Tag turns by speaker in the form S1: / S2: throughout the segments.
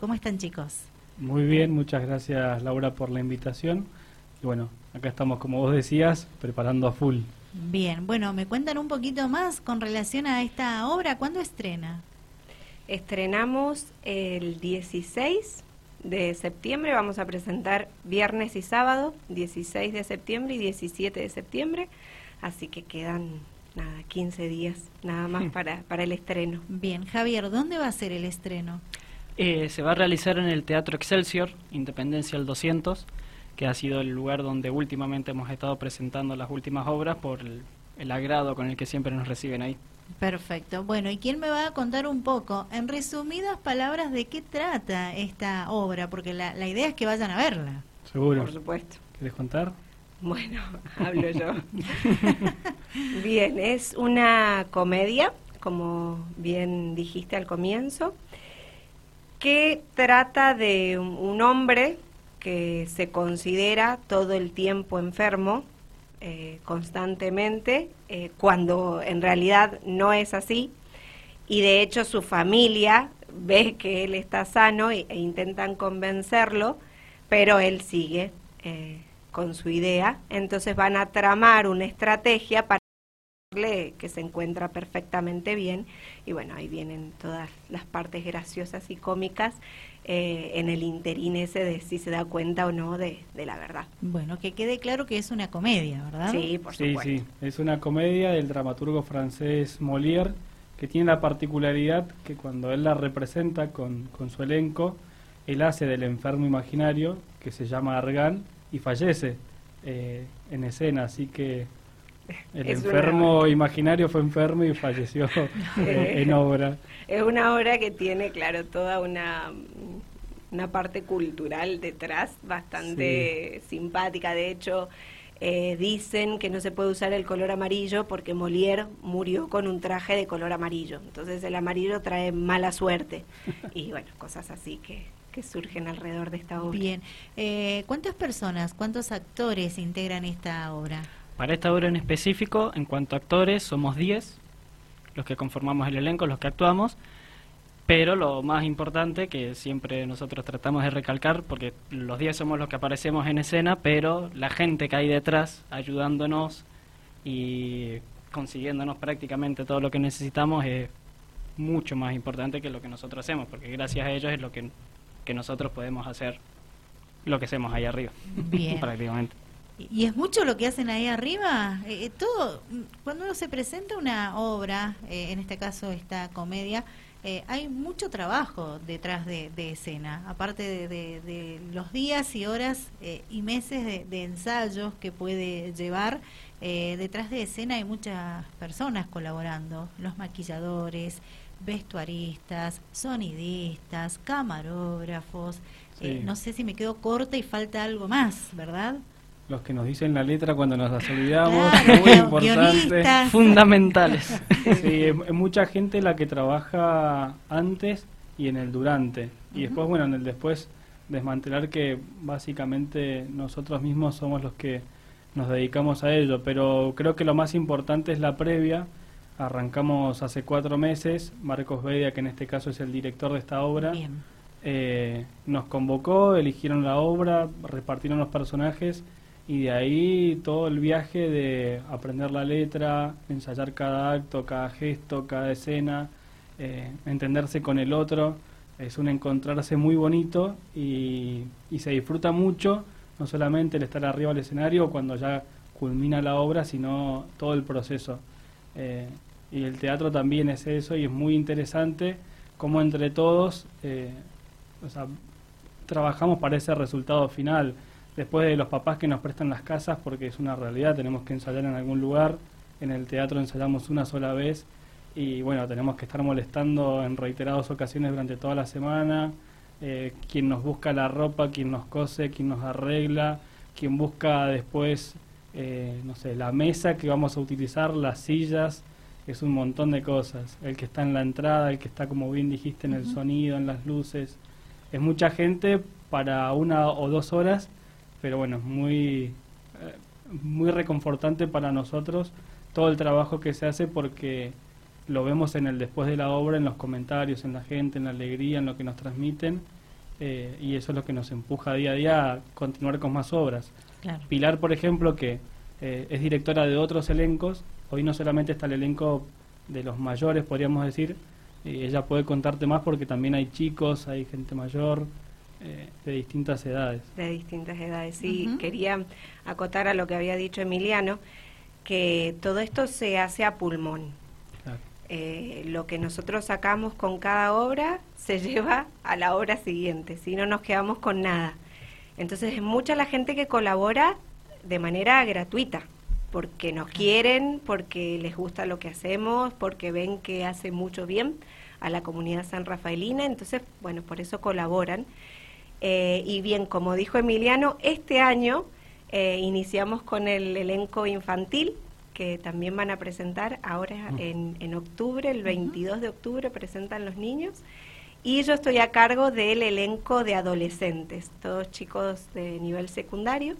S1: ¿Cómo están chicos?
S2: Muy bien, muchas gracias Laura por la invitación. Y bueno, acá estamos, como vos decías, preparando a full.
S1: Bien, bueno, me cuentan un poquito más con relación a esta obra. ¿Cuándo estrena?
S3: Estrenamos el 16 de septiembre, vamos a presentar viernes y sábado, 16 de septiembre y 17 de septiembre, así que quedan nada, 15 días nada más para, para el estreno.
S1: Bien, Javier, ¿dónde va a ser el estreno?
S4: Eh, se va a realizar en el Teatro Excelsior, Independencia el 200, que ha sido el lugar donde últimamente hemos estado presentando las últimas obras por el, el agrado con el que siempre nos reciben ahí.
S1: Perfecto. Bueno, ¿y quién me va a contar un poco, en resumidas palabras, de qué trata esta obra? Porque la, la idea es que vayan a verla.
S2: Seguro.
S3: Por supuesto.
S2: ¿Quieres contar?
S3: Bueno, hablo yo. bien, es una comedia, como bien dijiste al comienzo, que trata de un, hombre que se considera todo el tiempo enfermo, eh, constantemente, eh, cuando en realidad no es así. Y de hecho su familia ve que él está sano e, e intentan convencerlo, pero él sigue eh, con su idea. Entonces van a tramar una estrategia para que se encuentra perfectamente bien y bueno ahí vienen todas las partes graciosas y cómicas eh, en el interín ese de si se da cuenta o no de, de, la verdad.
S1: Bueno, que quede claro que es una comedia, ¿verdad?
S3: Sí, por supuesto.
S2: Sí, sí, es una comedia del dramaturgo francés Molière que tiene la particularidad que cuando él la representa con, con su elenco, él hace del enfermo imaginario que se llama Argan y fallece eh, en escena, así que el es enfermo imaginario fue enfermo y falleció eh, en obra.
S3: Es una obra que tiene, claro, toda una, una parte cultural detrás bastante sí. simpática. De hecho, eh, dicen que no se puede usar el color amarillo porque Molière murió con un traje de color amarillo. Entonces el amarillo trae mala suerte. Y bueno, cosas así que, que surgen alrededor de esta obra.
S1: Bien. Eh, ¿Cuántas personas, cuántos actores integran esta obra?
S4: Para esta obra en específico, en cuanto a actores, somos 10 los que conformamos el elenco, los que actuamos, pero lo más importante que siempre nosotros tratamos de recalcar, porque los 10 somos los que aparecemos en escena, pero la gente que hay detrás ayudándonos y consiguiéndonos prácticamente todo lo que necesitamos es mucho más importante que lo que nosotros hacemos, porque gracias a ellos es lo que, que nosotros podemos hacer lo que hacemos ahí arriba,
S1: Bien.
S4: prácticamente.
S1: ¿Y es mucho lo que hacen ahí arriba? Eh, todo, cuando uno se presenta una obra, eh, en este caso esta comedia, eh, hay mucho trabajo detrás de, de escena, aparte de, de, de, los días y horas y meses de, ensayos que puede llevar. detrás de escena hay muchas personas colaborando, los maquilladores, vestuaristas, sonidistas, camarógrafos. Sí. no sé si me quedo corta y falta algo más, ¿verdad?
S2: Los que nos dicen la letra cuando nos las olvidamos,
S1: claro,
S2: muy importante.
S4: Fundamentales.
S2: Sí, es mucha gente la que trabaja antes y en el durante. Y después, bueno, en el después desmantelar que básicamente nosotros mismos somos los que nos dedicamos a ello. Pero creo que lo más importante es la previa. Arrancamos hace cuatro meses. Marcos Bedia, que en este caso es el director de esta obra, eh, nos convocó, eligieron la obra, repartieron los personajes y de ahí todo el viaje de aprender la letra, ensayar cada acto, cada gesto, cada escena, eh, entenderse con el otro, es un encontrarse muy bonito y, y, se disfruta mucho, no solamente el estar arriba del escenario cuando ya culmina la obra, sino todo el proceso. Eh, y el teatro también es eso y es muy interesante cómo entre todos eh, trabajamos para ese resultado final después de los papás que nos prestan las casas, porque es una realidad, tenemos que ensayar en algún lugar, en el teatro ensayamos una sola vez y bueno, tenemos que estar molestando en reiteradas ocasiones durante toda la semana, eh, quien nos busca la ropa, quien nos cose, quien nos arregla, quien busca después, eh, no sé, la mesa que vamos a utilizar, las sillas, es un montón de cosas, el que está en la entrada, el que está, como bien dijiste, en el uh -huh. sonido, en las luces, es mucha gente para una o dos horas pero bueno, muy, eh, muy reconfortante para nosotros todo el trabajo que se hace porque lo vemos en el después de la obra, en los comentarios, en la gente, en la alegría, en lo que nos transmiten eh, y eso es lo que nos empuja día a día a continuar con más obras. Pilar, por ejemplo, que eh, es directora de otros elencos, hoy no solamente está el elenco de los mayores, podríamos decir, y ella puede contarte más porque también hay chicos, hay gente mayor, eh, de distintas edades.
S3: De distintas edades, sí. Quería acotar a lo que había dicho Emiliano, que todo esto se hace a pulmón. Eh, lo que nosotros sacamos con cada obra se lleva a la obra siguiente, si no nos quedamos con nada. Entonces es mucha la gente que colabora de manera gratuita, porque nos quieren, porque les gusta lo que hacemos, porque ven que hace mucho bien a la comunidad san rafaelina, entonces, bueno, por eso colaboran. Eh, y bien, como dijo Emiliano, este año eh, iniciamos con el elenco infantil, que también van a presentar ahora en, en octubre, el 22 de octubre presentan los niños. Y yo estoy a cargo del elenco de adolescentes, todos chicos de nivel secundario,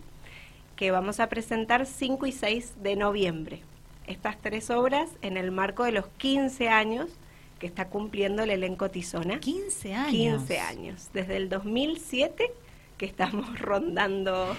S3: que vamos a presentar 5 y 6 de noviembre. Estas tres obras en el marco de los 15 años que está cumpliendo el elenco Tizona.
S1: 15 años.
S3: 15 años, desde el 2007 que estamos rondando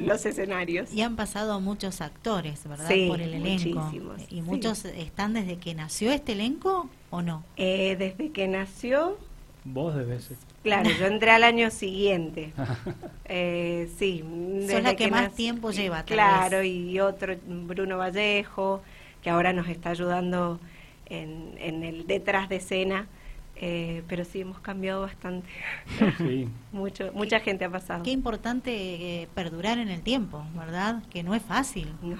S3: los, escenarios.
S1: Y han pasado muchos actores, ¿verdad? Por el elenco. Muchísimos. ¿Y muchos están desde que nació este elenco o no?
S3: Eh, desde que nació...
S2: Vos de veces.
S3: Claro, yo entré al año siguiente. eh, sí.
S1: Son la que, más tiempo lleva.
S3: claro, y otro, Bruno Vallejo, que ahora nos está ayudando en, el detrás de escena, eh, pero sí hemos cambiado bastante. Mucho, mucha gente ha pasado.
S1: Qué importante eh, perdurar en el tiempo, ¿verdad? Que no es fácil.
S3: No.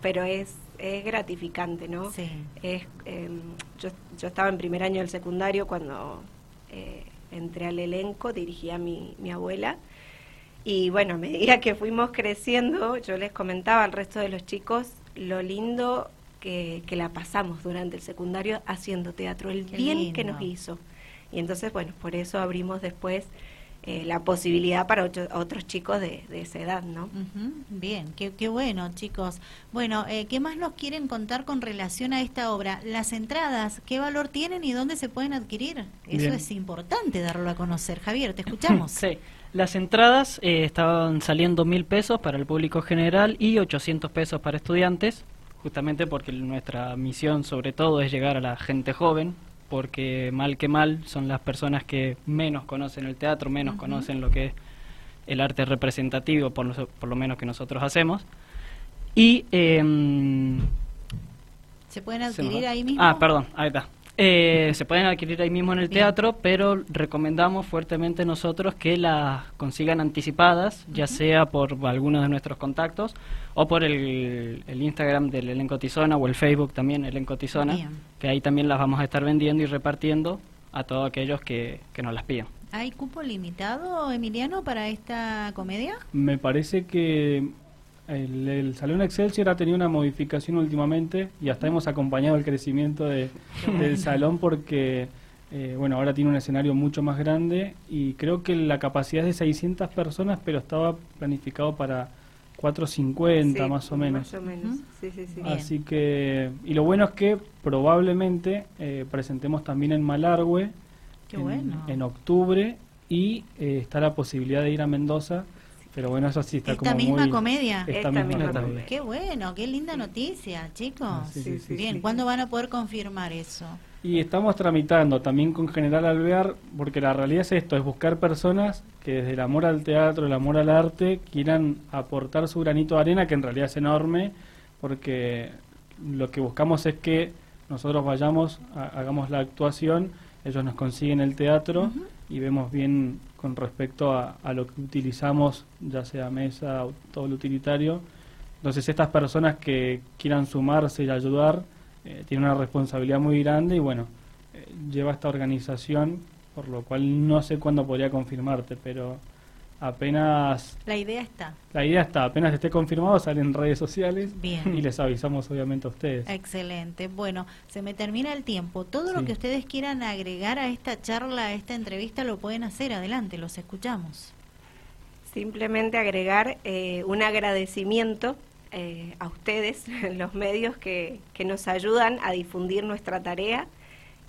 S3: Pero es, es gratificante, ¿no?
S1: Sí.
S3: Es, em, yo, yo estaba en primer año del secundario cuando eh, entré al elenco, dirigía a mi, mi abuela. Y bueno, a medida que fuimos creciendo, yo les comentaba al resto de los chicos lo lindo que, la pasamos durante el secundario haciendo teatro, el bien que nos hizo. Y entonces, bueno, por eso abrimos después eh, la posibilidad para otros chicos de, esa edad, ¿no?
S1: Bien, qué, qué, bueno, chicos. Bueno, eh, ¿qué más nos quieren contar con relación a esta obra? Las entradas, ¿qué valor tienen y dónde se pueden adquirir? Eso es importante darlo a conocer. Javier, te escuchamos.
S4: sí. Las entradas eh, estaban saliendo mil pesos para el público general y 800 pesos para estudiantes justamente porque nuestra misión sobre todo es llegar a la gente joven, porque mal que mal son las personas que menos conocen el teatro, menos conocen lo que es el arte representativo, por, por lo menos que nosotros hacemos. Y...
S1: Em, ¿Se pueden adquirir ahí mismo?
S4: Ah, perdón, ahí está. Eh, se pueden adquirir ahí mismo en el teatro, pero recomendamos fuertemente nosotros que las consigan anticipadas, ya sea por algunos de nuestros contactos o por el, Instagram del Elenco Tizona o el Facebook también, Elenco Tizona, que ahí también las vamos a estar vendiendo y repartiendo a todos aquellos que, que nos las pidan.
S1: ¿Hay cupo limitado, Emiliano, para esta comedia?
S2: Me parece que el, Salón Excelsior ha tenido una modificación últimamente y hasta hemos acompañado el crecimiento de, del salón porque, eh, bueno, ahora tiene un escenario mucho más grande y creo que la capacidad es de 600 personas, pero estaba planificado para 450 más o menos.
S3: Más o menos, sí, sí, sí.
S2: Así que, y lo bueno es que probablemente eh, presentemos también en Malargüe en, octubre y eh, está la posibilidad de ir a Mendoza pero bueno, eso sí está
S1: esta
S2: como
S1: misma comedia.
S2: Esta, misma, comedia.
S1: Qué bueno, qué linda noticia, chicos. Ah, Bien, ¿cuándo van a poder confirmar eso?
S2: Y estamos tramitando también con General Alvear, porque la realidad es esto, es buscar personas que desde el amor al teatro, el amor al arte, quieran aportar su granito de arena, que en realidad es enorme, porque lo que buscamos es que nosotros vayamos, hagamos la actuación, ellos nos consiguen el teatro y vemos bien con respecto a, lo que utilizamos, ya sea mesa o todo lo utilitario. Entonces estas personas que quieran sumarse y ayudar eh, tienen una responsabilidad muy grande y bueno, eh, lleva esta organización, por lo cual no sé cuándo podría confirmarte, pero apenas...
S1: La idea está.
S2: La idea está, apenas esté confirmado sale en redes sociales y les avisamos obviamente a ustedes.
S1: Excelente. Bueno, se me termina el tiempo. Todo lo que ustedes quieran agregar a esta charla, a esta entrevista, lo pueden hacer. Adelante, los escuchamos.
S3: Simplemente agregar eh, un agradecimiento eh, a ustedes, los medios que, que, nos ayudan a difundir nuestra tarea.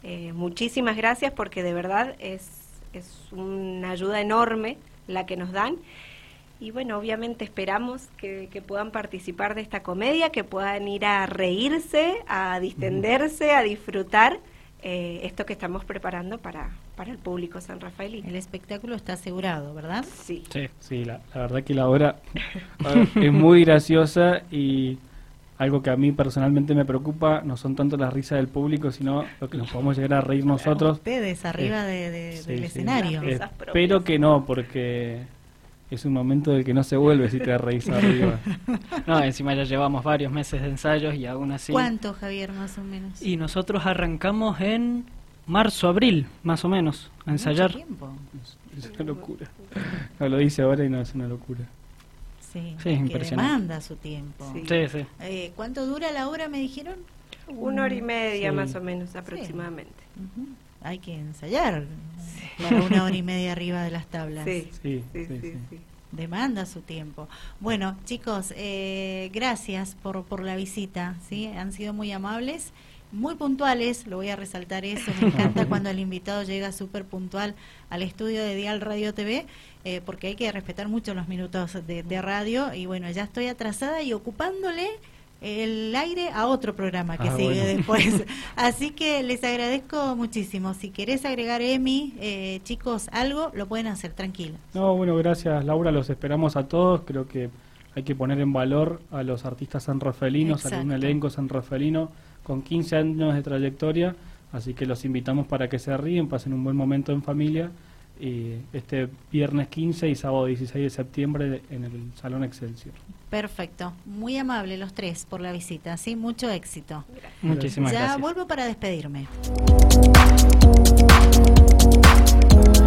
S3: Eh, muchísimas gracias porque de verdad es es una ayuda enorme la que nos dan. Y bueno, obviamente esperamos que, puedan participar de esta comedia, que puedan ir a reírse, a distenderse, a disfrutar eh, esto que estamos preparando para, para el público San Rafael.
S1: El espectáculo está asegurado, ¿verdad?
S2: Sí. Sí, la, verdad que la obra es muy graciosa y algo que a mí personalmente me preocupa no son tanto las risas del público, sino lo que nos podemos llegar a reír nosotros.
S1: Ustedes arriba del escenario.
S2: Espero que no, porque es un momento del que no se vuelve si te reís arriba.
S4: No, encima ya llevamos varios meses de ensayos y aún así...
S1: ¿Cuánto, Javier, más o menos?
S4: Y nosotros arrancamos en marzo, abril, más o menos, a ensayar.
S1: tiempo.
S2: Es, una locura. No, lo dice ahora y no es una locura.
S1: Sí, sí impresionante. demanda su tiempo.
S4: Sí, sí.
S1: Eh, ¿Cuánto dura la obra, me dijeron?
S3: Una hora y media, más o menos, aproximadamente.
S1: Hay que ensayar para una hora y media arriba de las tablas.
S3: Sí, sí, sí.
S1: Demanda su tiempo. Bueno, chicos, eh, gracias por, por la visita. ¿sí? Han sido muy amables muy puntuales, lo voy a resaltar eso, me encanta cuando el invitado llega súper puntual al estudio de Dial Radio TV, eh, porque hay que respetar mucho los minutos de, radio y bueno, ya estoy atrasada y ocupándole el aire a otro programa que ah, sigue después. Así que les agradezco muchísimo. Si querés agregar, Emi, eh, chicos, algo, lo pueden hacer, tranquilo.
S2: No, bueno, gracias Laura, los esperamos a todos. Creo que hay que poner en valor a los artistas sanrafelinos, a un elenco sanrafelino con 15 años de trayectoria, así que los invitamos para que se ríen, pasen un buen momento en familia y este viernes 15 y sábado 16 de septiembre en el Salón Excelsior.
S1: Perfecto, muy amable los tres por la visita, sí, mucho éxito.
S4: Muchísimas gracias.
S1: Ya vuelvo para despedirme.